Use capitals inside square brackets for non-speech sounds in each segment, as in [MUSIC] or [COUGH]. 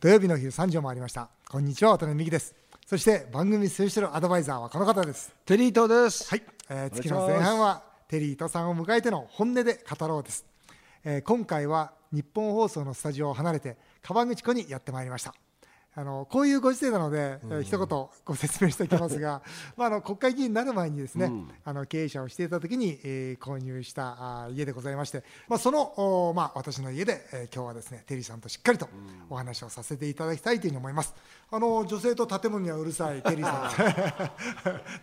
土曜日の昼3時を回りました。こんにちは渡辺美希です。そして番組スペシャルアドバイザーはこの方です。テリー東です。はい、えー月の前半はテリー伊藤さんを迎えての本音で語ろうです、えー今回は日本放送のスタジオを離れて川口湖にやってまいりましたあのこういうご時世なので、えー一言ご説明しておきますが、[LAUGHS] まあ、あの国会議員になる前にですね、あの経営者をしていた時に、えー購入したあー家でございまして、まあ、その、おまあ、私の家で、えー今日はですねテリーさんとしっかりとお話をさせていただきたいというふうに思います。あの女性と建物にはうるさい [LAUGHS] テリーさん。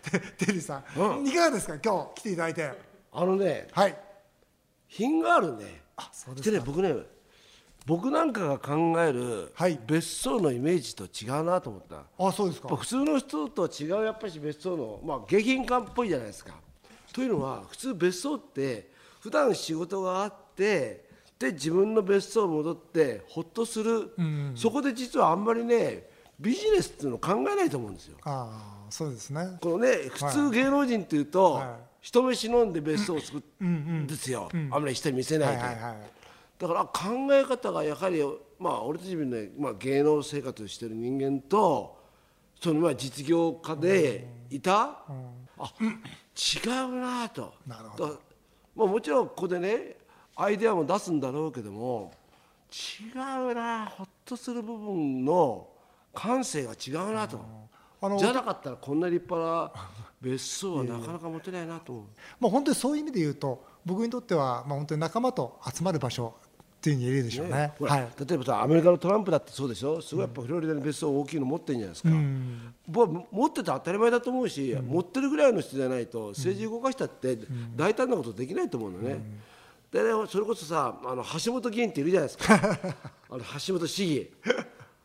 [LAUGHS] テテリーさん、いかがですか？今日来ていただいて。あのね、はい。品があるね。あそうですね、僕ね、僕なんかが考えるはい。別荘のイメージと違うなと思った。あそうですか。ぱ普通の人とは違うやっぱり別荘のまあ下品感っぽいじゃないですか。というのは普通別荘って普段仕事があってで自分の別荘戻ってほっとする、そこで実はあんまりねビジネスっていうのを考えないと思うんですよ。ああそうですね。このね普通芸能人っていうと、はい。人目忍んで別荘を作るんですよ、あんまり人に見せないで、はいはいはいだから考え方がやはりまあ俺たちもね、まあ、芸能生活をしてる人間とそのまあ実業家でいた、あ違うなと。なるほど。だまあ、もちろんここでねアイデアも出すんだろうけども違うなほっとする部分の感性が違うなと。あのじゃなかったらこんな立派な別荘はなかなか持てないなと。まあ本当にそういう意味で言うと僕にとっては、まあ、本当に仲間と集まる場所っていうに言えるでしょうね。ほらはい。例えばさアメリカのトランプだってそうでしょすごいやっぱフロリダに別荘大きいの持ってるんじゃないですか、僕は持ってて当たり前だと思うし、持ってるぐらいの人じゃないと政治動かしたって大胆なことできないと思うのね、でねそれこそさあの橋本議員っているじゃないですか。[LAUGHS] あの橋本市議。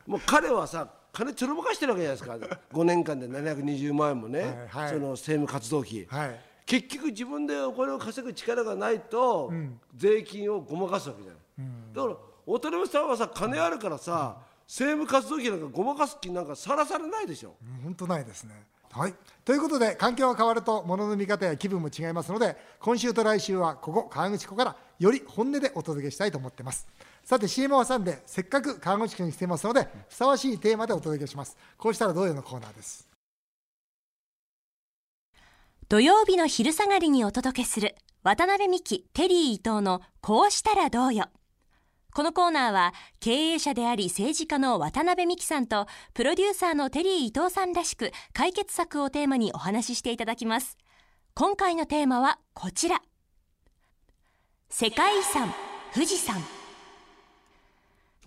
もう彼はさ金ちょろまかしてるわけじゃないですか。5年間で720万円もね、はいはい。その政務活動費、はい。結局自分でお金を稼ぐ力がないと、税金をごまかすわけじゃない、だから渡辺さんはさ金あるからさ、政務活動費なんかごまかす気なんかさらさらないでしょ。うん本当ないですね。はい、ということで環境が変わると物の見方や気分も違いますので今週と来週はここ川口湖からより本音でお届けしたいと思ってます。さて CM を挟んでせっかく川口湖に来ていますのでふさわしいテーマでお届けします。こうしたらどうよのコーナーです？土曜日の昼下がりにお届けする渡辺美希テリー伊藤のこうしたらどうよこのコーナーは経営者であり政治家の渡辺美希さんとプロデューサーのテリー伊藤さんらしく解決策をテーマにお話ししていただきます。今回のテーマはこちら。世界遺産富士山。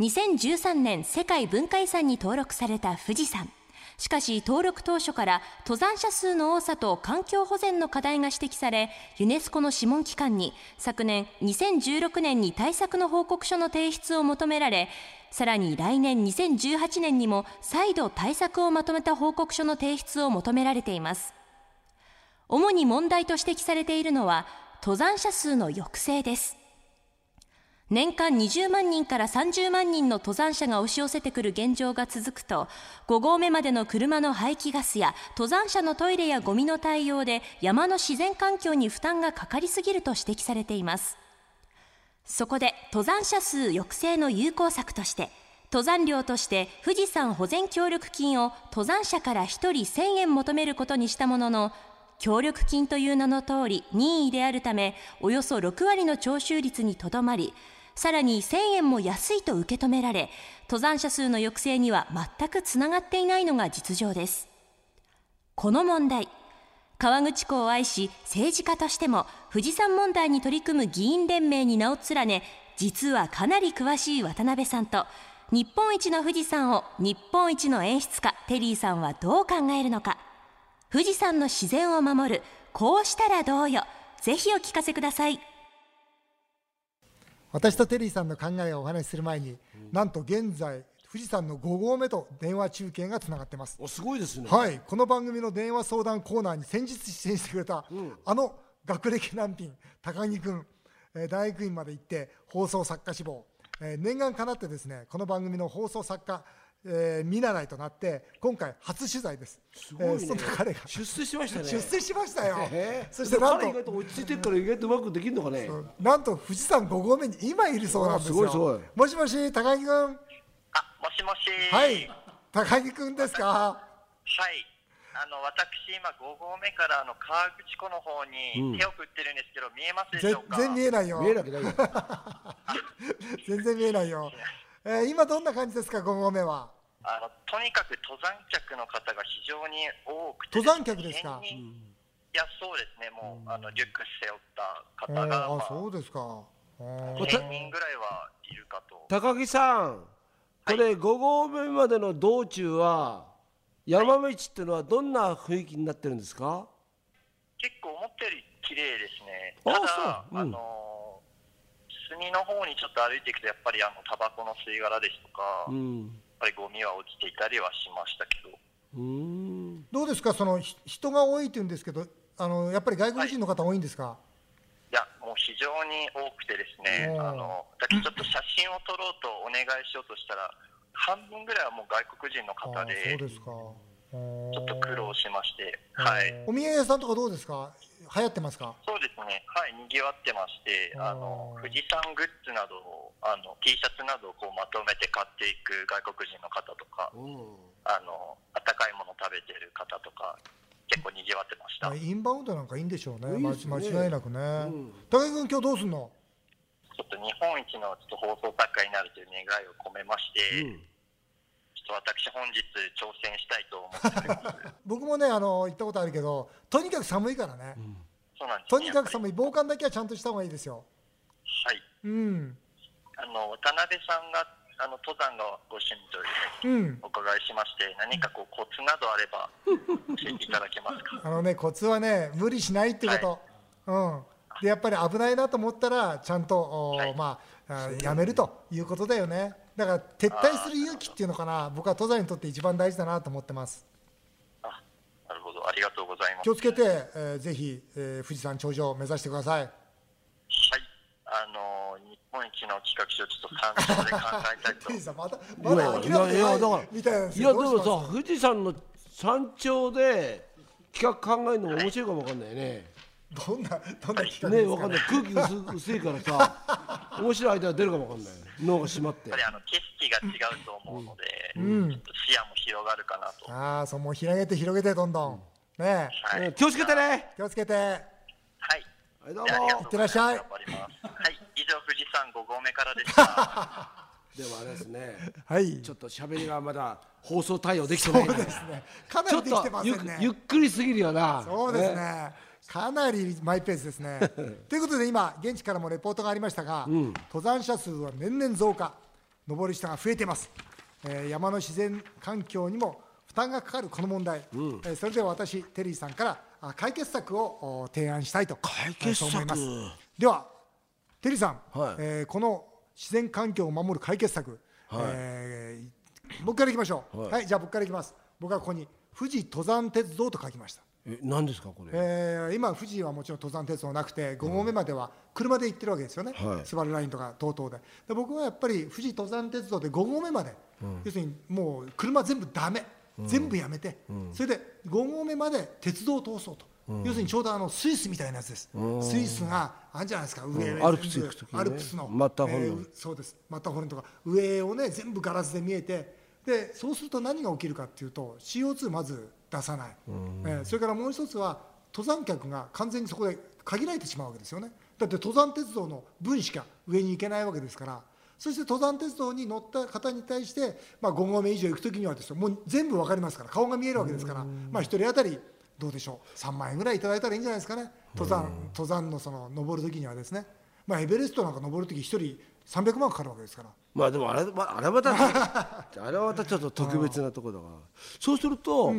2013年世界文化遺産に登録された富士山。しかし登録当初から登山者数の多さと環境保全の課題が指摘されユネスコの諮問機関に昨年2016年に対策の報告書の提出を求められさらに来年2018年にも再度対策をまとめた報告書の提出を求められています。主に問題と指摘されているのは登山者数の抑制です。年間20万人から30万人の登山者が押し寄せてくる現状が続くと5合目までの車の排気ガスや登山者のトイレやゴミの対応で山の自然環境に負担がかかりすぎると指摘されています。そこで登山者数抑制の有効策として登山料として富士山保全協力金を登山者から1人1000円求めることにしたものの協力金という名の通り任意であるためおよそ6割の徴収率にとどまりさらに1000円も安いと受け止められ登山者数の抑制には全くつながっていないのが実情です。この問題川口湖を愛し政治家としても富士山問題に取り組む議員連盟に名を連ね実はかなり詳しい渡辺さんと日本一の富士山を日本一の演出家テリーさんはどう考えるのか。富士山の自然を守るこうしたらどうよ。ぜひお聞かせください。私とテリーさんの考えをお話しする前に、なんと現在富士山の5合目と電話中継がつながってます。おすごいですね、はい、この番組の電話相談コーナーに先日出演してくれた、あの学歴難品高木君、えー大学院まで行って放送作家志望、えー念願かなってですねこの番組の放送作家、えー見習いとなって今回初取材ですすごいね、えーその彼が出世しましたね出世しましたよえーそしてなん彼意外とと落ち着いてるから意外とうまくできるのかねなんと富士山5合目に今いるそうなんですよあすごいすごいもしもし高木君あ、もしもし。はい。高木くんですか？はい。あの私今5合目からあの河口湖の方に手を振ってるんですけど、見えますでしょうか？全然見えないよ。見えなくないよ [LAUGHS] 全然見えないよ。えー今どんな感じですか、5合目は？あのとにかく登山客の方が非常に多くて、登山客ですか？1000人いやそうですね。もうあのリュック背負ったえ方が、ーあ、まあそうですか。あー1000人ぐらいはいるかと。高木さんこれ5合目までの道中は山道っていうのはどんな雰囲気になってるんですか？結構思ったより綺麗ですね。あただ、そううんあの隅の方にちょっと歩いていくとやっぱりあのタバコの吸い殻ですとか、やっうんぱりゴミは落ちていたりはしましたけど。うどうですか、そのひ人が多いって言うんですけど、あのやっぱり外国人の方多いんですか？いや、もう非常に多くてですね、あのだちょっと写真を撮ろうとお願いしようとしたら、半分ぐらいはもう外国人の方で、そうですか。ちちょっと苦労しまして、はい、お土産屋さんとかどうですか？流行ってますか？そうですね、はい、にぎわってまして、あの富士山グッズなどをあの T シャツなどをこうまとめて買っていく外国人の方とか、あの温かいもの食べてる方とか、結構にぎわってました。まあインバウンドなんかいいんでしょうね。いいねま間違いなくね。ん高木君今日どうすんの？ちょっと日本一のちょっと放送作家になるという願いを込めまして、うんと私本日挑戦したいと思って。僕もねあの行ったことあるけど、とにかく寒いからね。そうなんです、とにかくい。寒い防寒だけはちゃんとした方がいいですよ。はい。うん。あの渡辺さんがあの登山がご趣味というふうにうん。お伺いしまして、何かこうコツなどあれば教えていただけますか？[LAUGHS] あのねコツはね無理しないってこと。うん。でやっぱり危ないなと思ったらちゃんと、おはいまああやめるということだよね。だから撤退する勇気っていうのかな。僕は登山にとって一番大事だなと思ってます。あ、なるほど、ありがとうございます。気をつけて、えーぜひ、えー富士山頂上を目指してください。はい。あの日本一の企画書をちょっと参考で考えたいと富士山ま [LAUGHS] まだ諦めてないいやいやだからみたいなんですいやでもさ富士山の山頂で企画考えるのも面白いかもわかんないね。どんなどんな企画ですかね。わかんない。空気薄薄いからさ [LAUGHS] 面白いアイデア出るかもわかんない。脳が締まって。やっぱりあの景色が違うと思うので、ん。ちょっと視野も広がるかなと。ああそうもう広げて広げてどんどん、ね。えはい。うん気をつけてね。気をつけて。はい。はいどうも。いってらっしゃい。頑張ります。はい。以上富士山5合目からでした。[LAUGHS] でもあれですね。はい。ちょっと喋りがまだ放送対応できてないそうですね。かなちょっりできてとゆませんね。ゆっくりすぎるよな。そうですねかなりマイペースですね。[LAUGHS] ということで今現地からもレポートがありましたが、登山者数は年々増加。登る人が増えています、えー山の自然環境にも負担がかかるこの問題、えーそれでは私テリーさんからあ解決策をお提案したいと解決思います。ではテリーさん、はい。えーこの自然環境を守る解決策、えー僕からいきましょう、はい。はい、じゃあ僕からいきます。僕はここに富士登山鉄道と書きましたえ何ですかこれ？えー今、富士はもちろん登山鉄道なくて、5合目までは車で行ってるわけですよね、はい。スバルラインとか等々で。で、僕はやっぱり富士登山鉄道で5合目まで、要するにもう車全部だめ、全部やめて、それで5合目まで鉄道を通そうと、要するにちょうどあのスイスみたいなやつです、スイスがあるじゃないですか、上、うん。アルプス行く時にね。アルプスの、マッターホルンえーそうです、マッターホルンとか、上をね、全部ガラスで見えて、でそうすると何が起きるかっていうと、CO2 まず出さない、えーそれからもう一つは、登山客が完全にそこで限られてしまうわけですよね。だって登山鉄道の分しか上に行けないわけですから、そして登山鉄道に乗った方に対して、まあ、5合目以上行くときにはですよ、もう全部わかりますから、顔が見えるわけですから、まあ、1人当たりどうでしょう、3万円ぐらいいただいたらいいんじゃないですかね、登山登山のその登るときにはですね、まあ、エベレストなんか登るとき、1人300万かかるわけですから。まあでもあれまああれはまたあれはまたちょっと特別なところだから。そうすると、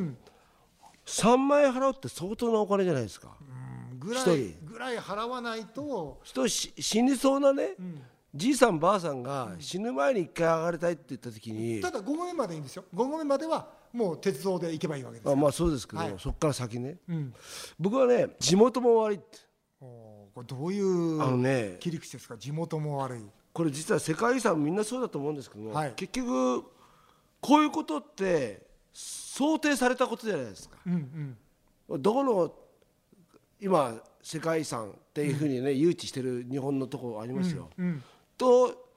3万円払うって相当なお金じゃないですか、ぐらいぐらい払わないと、人し死にそうなね、じいさんばあさんが死ぬ前に一回上がりたいって言った時に、ただ5合目までいいんですよ、5合目まではもう鉄道で行けばいいわけですあまあそうですけど、はい。そこから先ね、うん。僕はね地元も悪いって。おーこれどういうあのね切り口ですか、地元も悪い。これ実は世界遺産みんなそうだと思うんですけども、はい。結局こういうことって想定されたことじゃないですか。うんうん。どこの今世界遺産っていうふうにね、誘致してる日本のところありますよ。うんと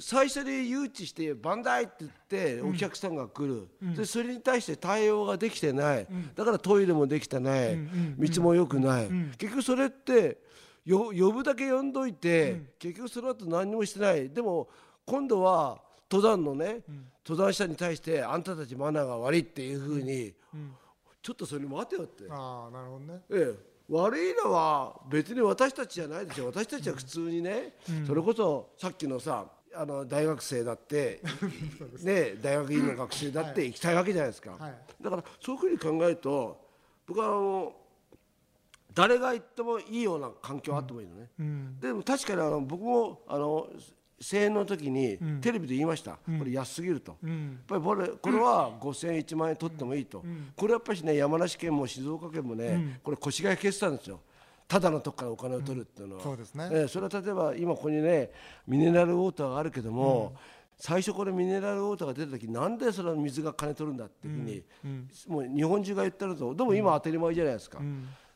最初に誘致して「バンダイ!」って言ってお客さんが来る、でそれに対して対応ができてない、だからトイレもできてない、道も良くない、結局それってよ呼ぶだけ呼んどいて、結局その後何にもしてない。でも今度は登山のね、登山者に対してあんたたちマナーが悪いっていうふうに、ちょっとそれ待てよって。ああなるほどね。ええ。悪いのは別に私たちじゃないですよ私たちは普通にね、それこそさっきのさあの大学生だって、[LAUGHS] ね、大学院の学生だって行きたいわけじゃないですか、はい。だからそういうふうに考えると僕はあの誰が行ってもいいような環境あってもいいのね、でも確かにあの僕もあの声援の時にテレビで言いました、これ安すぎると、やっぱりこれこれは5000円1万円取ってもいいと、これやっぱりね山梨県も静岡県もね、これ腰が引けてたんですよ。ただのとこからお金を取るっていうのは、そうですね。ええそれは例えば今ここにねミネラルウォーターがあるけども、最初これミネラルウォーターが出た時なんでそれは水が金取るんだっていうふうに、もう日本中が言ってると。でも今当たり前じゃないですか、だか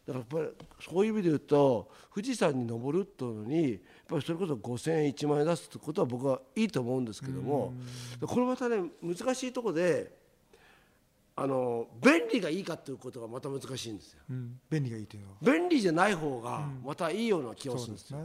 らやっぱりそういう意味で言うと富士山に登るっていうのにぱりそれこそ5000円1万円出すってことは僕はいいと思うんですけども、これまたね難しいところであの便利がいいかっていうことがまた難しいんですよ。うん。便利がいいというのは。便利じゃない方がまたいいような気がするんですよ。ね。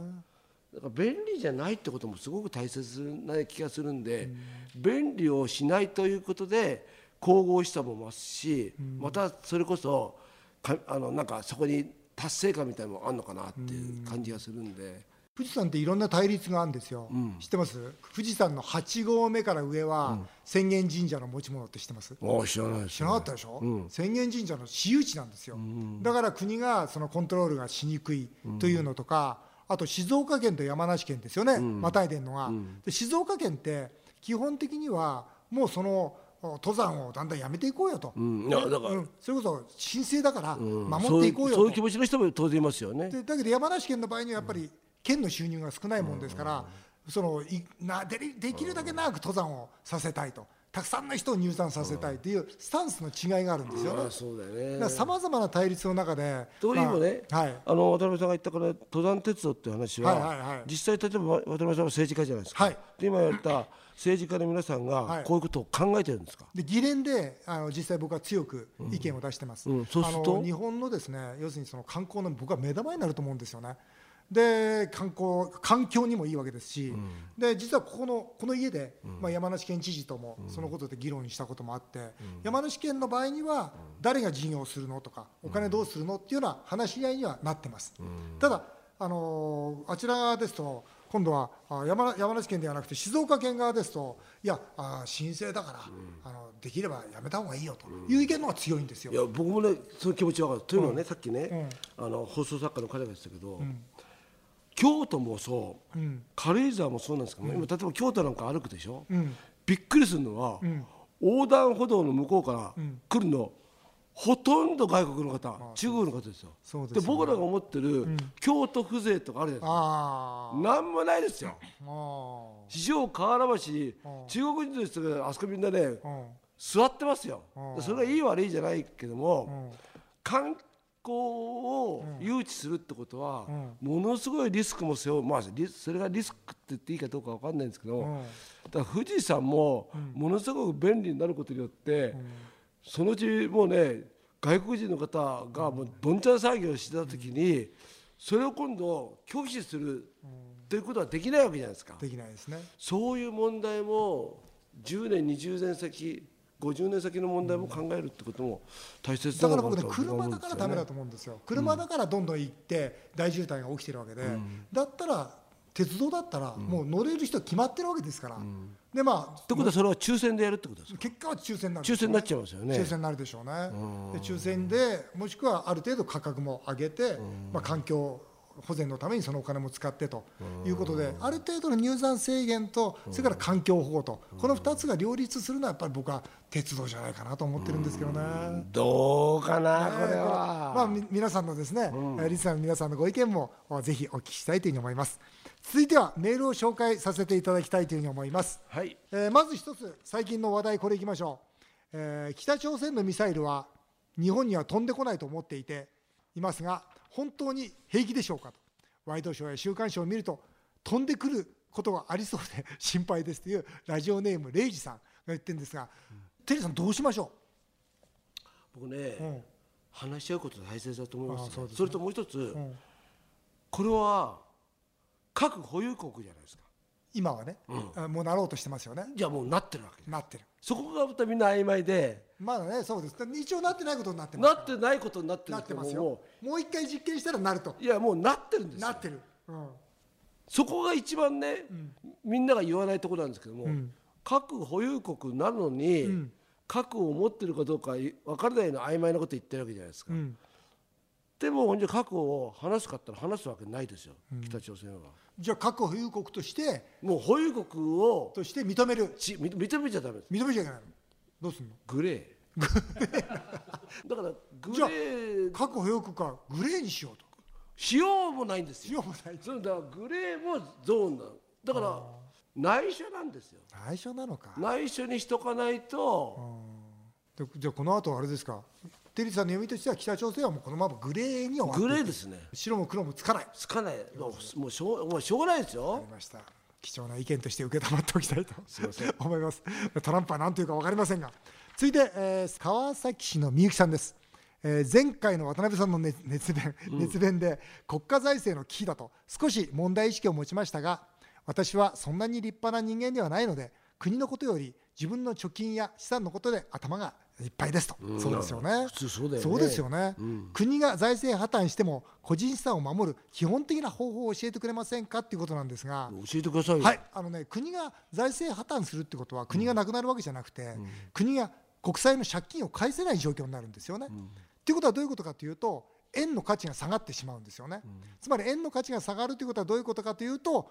だから便利じゃないってこともすごく大切な気がするんで、便利をしないということで神々しさも増すし、またそれこそかあのなんかそこに達成感みたいなのもあるのかなっていう感じがするんで、富士山っていろんな対立があるんですよ、知ってます？富士山の8合目から上は浅間神社の持ち物って知ってます、ああ知らないです知らなかったでしょ、浅間神社の私有地なんですよ、だから国がそのコントロールがしにくいというのとか、あと静岡県と山梨県ですよね、またいでるのが、で静岡県って基本的にはもうその登山をだんだんやめていこうよと、ん。いやだからうん。それこそ神聖だから守っていうこうよと。そういう気持ちの人も当然いますよね。でだけど山梨県の場合にはやっぱり県の収入が少ないもんですから、そのいなでりできるだけ長く登山をさせたいと。たくさんの人を入山させたいというスタンスの違いがあるんですよ。ね。ああそうだよね。さまざまな対立の中で、というのもね、まあはい。あの渡辺さんが言ったから登山鉄道っていう話は,、はいはいはい。実際例えば渡辺さんは政治家じゃないですか、はい。で今言った政治家の皆さんはい。がこういうことを考えてるんですか、で議連であの実際僕は強く意見を出してます、うん。うん。そうすると？日本のですね要するにその観光の僕は目玉になると思うんですよね。で観光環境にもいいわけですし、で実はここのこの家で、まあ、山梨県知事ともそのことで議論したこともあって、山梨県の場合には誰が事業をするのとかお金どうするのっていうような話し合いにはなってます。ただあのあちら側ですと今度はあ山山梨県ではなくて静岡県側ですといやあ申請だから、あのできればやめた方がいいよという意見の方が強いんですよ。いや僕もねその気持ちわかる。というのはね、さっきね、あの放送作家の彼が言ってたけど、京都もそう、軽井沢もそうなんですけど、今例えば京都なんか歩くでしょ、びっくりするのは、横断歩道の向こうから来るの、ほとんど外国の方、中国の方ですよ。でね。僕らが思ってる、京都風情とかあるじゃないですか。あなんもないですよ。ー。あ四条河原橋、中国人の人があそこみんなね、座ってますよ、それがいい悪いじゃないけども、観光を誘致するってことは、ものすごいリスクも背負う、まあ、リそれがリスクって言っていいかどうかわかんないんですけど、だ富士山もものすごく便利になることによって、そのうちもうね外国人の方がもうどんちゃん騒ぎをしてた時にそれを今度拒否するということはできないわけじゃないですか。できないですね。そういう問題も10年20年先50年先の問題も考えるってことも大切だから僕ね車だからダメだと思うんですよ。車だからどんどん行って大渋滞が起きてるわけで、だったら鉄道だったらもう乗れる人決まってるわけですから、でまあってことはそれは抽選でやるってことですか？結果は抽選になる抽選になっちゃいますよね。抽選になるでしょうね。で抽選でもしくはある程度価格も上げて、まあ、環境保全のためにそのお金も使ってということである程度の入山制限とそれから環境保護とこの2つが両立するのはやっぱり僕は鉄道じゃないかなと思ってるんですけどね。どうかなこれまあ、皆さんのですね、えーリスナーの皆さんのご意見もおぜひお聞きしたいというふうに思います。続いてはメールを紹介させていただきたいというふうに思います、はい。えーまず一つ最近の話題これいきましょう、えー北朝鮮のミサイルは日本には飛んでこないと思っていていますが本当に平気でしょうかと。ワイドショーや週刊誌を見ると飛んでくることがありそうで心配ですというラジオネームレイジさんが言ってるんですが、テリーさんどうしましょ僕ね、うん。話し合うこと大切だと思います,、あそすね。それともう一つ、ん。これは核保有国じゃないですか今はね、あもうなろうとしてますよね。じゃあもうなってるわけなってる。そこがまたみんな曖昧で。まだねそうです。一応なってないことになってますなってないことになってるなってますもよ。もう一回実験したらなると。ういやもうなってるんですよ。なってる、うん、そこが一番ね、みんなが言わないところなんですけども、核保有国なのに、核を持ってるかどうか分からないような曖昧なこと言ってるわけじゃないですか、んでもじゃあ核を話すかったら話すわけないですよ、北朝鮮は。じゃあ核保有国としてもう保有国をとして認める。ち認認めちゃダメです。認めちゃいけないの？どうすんの？グレー。[LAUGHS] だからグじゃあレー核保有国はグレーにしようと。しようもないんですよ。しようもない。そうだからグレーもゾーンなの。だから内緒なんですよ。内緒なのか。内緒にしとかないと、でじゃあこの後あれですか？テリーさんの読みとしては北朝鮮はもうこのままグレーに終わってグレーですね。白も黒もつかない。つかない。もうもうしょうもうしょうがないですわよ。かりました貴重な意見として受け止まっておきたいと [LAUGHS] 思います。トランプは何というか分かりませんが。続いて、えー川崎市のみゆきさんです、えー前回の渡辺さんの熱熱弁熱弁で国家財政の危機だと。少し問題意識を持ちましたが私はそんなに立派な人間ではないので国のことより自分の貯金や資産のことで頭がいっぱいですと、そうですよね。そうだよね。そうですよね、国が財政破綻しても個人資産を守る基本的な方法を教えてくれませんかっていうことなんですが、教えてくださいよ、はい、あのね、国が財政破綻するってことは、国がなくなるわけじゃなくて、国が国債の借金を返せない状況になるんですよね。っていうことはどういうことかというと、円の価値が下がってしまうんですよね。つまり円の価値が下がるということはどういうことかというと、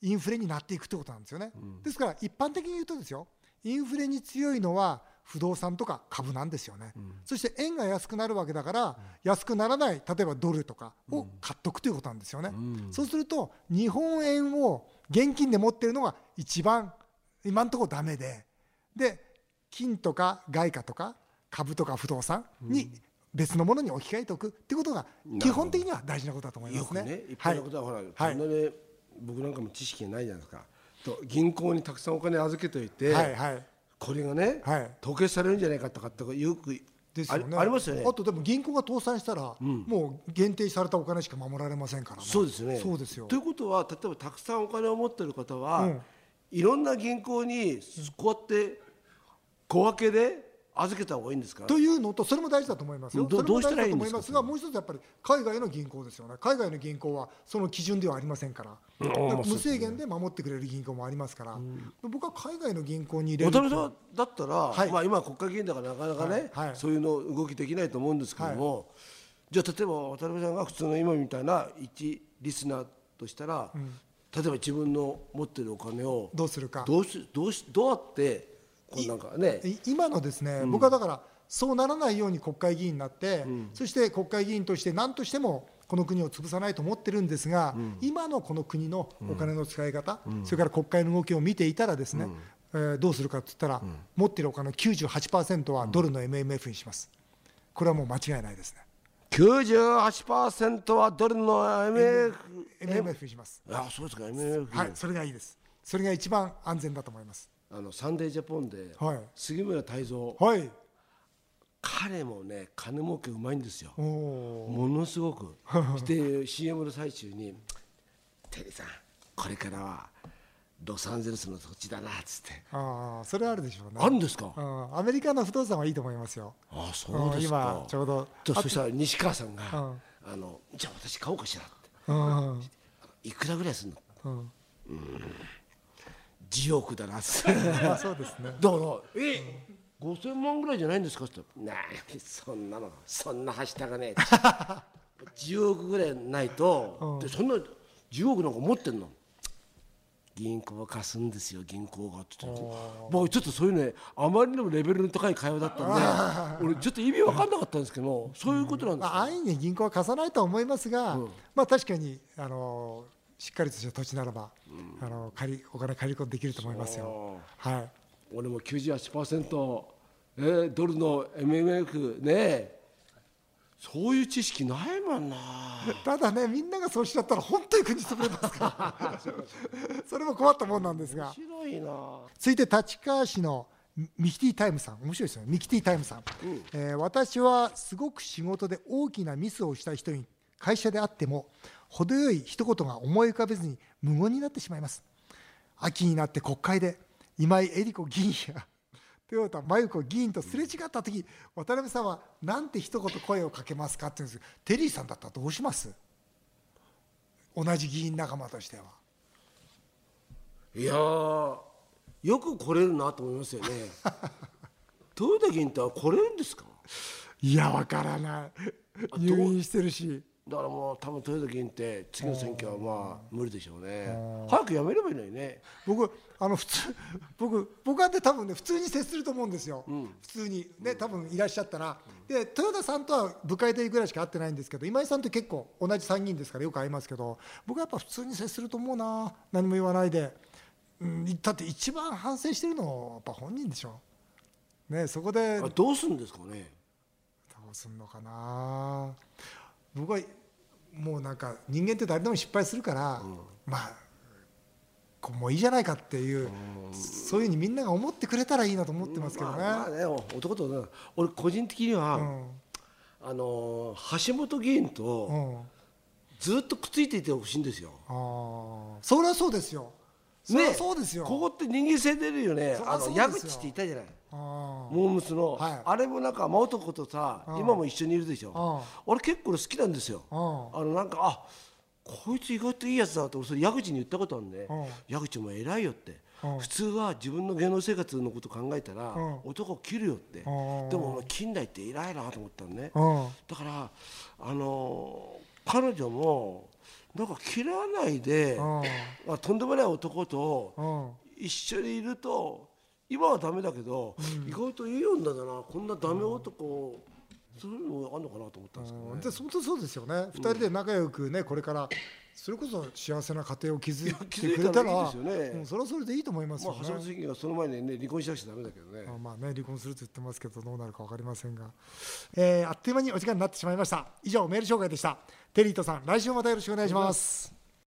インフレになっていくということなんですよね。ですから、一般的に言うとですよ、インフレに強いのは不動産とか株なんですよね。そして円が安くなるわけだから、安くならない、例えばドルとかを買っとくということなんですよね。そうすると、日本円を現金で持っているのが一番今のところダメで、で、金とか外貨とか株とか不動産に別のものに置き換えておくっていうことが基本的には大事なことだと思いますね。ね一般のことはほら、はい。僕なんかも知識がないじゃないですか。と銀行にたくさんお金預けといて、はいはいこれがね、はい。凍結されるんじゃないかとかってよくですよね。ありますよね。あとでも銀行が倒産したら、もう限定されたお金しか守られませんからね。そうですね。そうですよ。ということは例えばたくさんお金を持ってる方は、うん。いろんな銀行にこうやって小分けで預けた方がいいんですか？というのと、それも大事だと思いますよ。どうしたらいいん大事だと思いますが、もう一つやっぱり海外の銀行ですよね。海外の銀行はその基準ではありませんから、無制限で守ってくれる銀行もありますから、僕は海外の銀行に入れる渡辺さんだったら、はい。まあ、今国会議員だからなかなかね、はい。はい。そういうの動きできないと思うんですけども、じゃあ例えば渡辺さんが普通の今みたいな一リスナーとしたら、例えば自分の持ってるお金をどうするか。どうしどうしどうやってこうなんかね。い今のですね、僕はだからそうならないように国会議員になって、そして国会議員として何としてもこの国を潰さないと思ってるんですが、今のこの国のお金の使い方、それから国会の動きを見ていたらですね、えーどうするかって言ったら、持ってるお金の98%はドルの MMF にします。これはもう間違いないですね。98%はドルの MF MMF にします。あそうですか MF、はい、それがいいです。それが一番安全だと思います。あのサンデージャポンで、はい。杉村太蔵。はい。彼もね金儲けうまいんですよ。ものすごく。[LAUGHS] で CM の最中に「テリーさんこれからはロサンゼルスの土地だな」っつって。ああ、それはあるでしょうね。あるんですか？うん。アメリカの不動産はいいと思いますよ。あそうですか。今ちょうど。と。そしたら西川さんがうん「あのじゃあ私買おうかしら」って。うん。いくらぐらいするの？うん、10億だなそうですね。だから「え5000万ぐらいじゃないんですか?」って。言ったら「なにそんなのそんなはしたがねえ」[LAUGHS] 10億ぐらいないと、でそんな10億なんか持ってんの？銀行は貸すんですよ銀行がって言って。僕ちょっとそういうねあまりにもレベルの高い会話だったんで [LAUGHS] 俺ちょっと意味分かんなかったんですけどもそういうことなんですまあ、安易に銀行は貸さないとは思いますが、まあ確かにあのしっかりとした土地ならば、あの借りお金借りることできると思いますよ。はい。俺も98%、えー、ドルの MMF ねそういう知識ないもんな。[LAUGHS] ただねみんながそうしちゃったら本当に国潰れますから。[LAUGHS] それも困ったもんなんですが。面白いな。続いて立川市のミキティタイムさん。面白いですよね。ミキティタイムさん、えー私はすごく仕事で大きなミスをした人に会社であっても程よい一言が思い浮かべずに無言になってしまいます。秋になって国会で今井絵理子議員や豊田真由子議員とすれ違った時渡辺さんはなんて一言声をかけますかって言うんですテリーさんだったらどうします？同じ議員仲間としては。いやーよく来れるなと思いますよね。[LAUGHS] 豊田議員って来れるんですか？いやわからない。あ入院してるしだからもう多分豊田議員って次の選挙はまあ無理でしょうね。早くやめればいいのにね。僕あの普通僕僕はね多分ね普通に接すると思うんですよ、普通に。ね多分いらっしゃったら、で豊田さんとは部会でぐらいしか会ってないんですけど今井さんと結構同じ参議院ですからよく会いますけど僕はやっぱ普通に接すると思うな。何も言わないで、うん、だって一番反省してるのはやっぱ本人でしょ。ねそこで。あどうするんですかね。どうすんのかな僕はもうなんか人間って誰でも失敗するから、まあこうもういいじゃないかっていう、そういうふうにみんなが思ってくれたらいいなと思ってますけどね。まあ、まあね男とね俺個人的には、あのー橋本議員うとずっとくっついていてほしいんですよ。あー。それはそうですよ。それはそうですよ。ここって人間性出るよね。あの矢口っていたじゃないモームスの、はい。あれもなんか真男とさ今も一緒にいるでしょ。俺結構好きなんですよ。うん。あのなんかあこいつ意外といいやつだと俺それ矢口に言ったことあるんでうん。矢口も偉いよって。うん。普通は自分の芸能生活のこと考えたらうん。男を切るよって。でうん。も近代って偉いなと思ったのね。うん。だからあのー彼女もなんか切らないでうん。まあとんでもない男とうん。一緒にいると今はダメだけど、意外といい女だな。こんなダメ男、そういうのあんのかなと思ったんですけどね。で本当そうですよね、二人で仲良くねこれからそれこそ幸せな家庭を築いてくれたらそれはそれでいいと思いますよね、まあ橋本関がその前にね離婚しなくちゃダメだけどね、あまあね離婚すると言ってますけどどうなるか分かりませんが、えーあっという間にお時間になってしまいました。以上メール紹介でした。テリーとさん来週もまたよろしくお願いします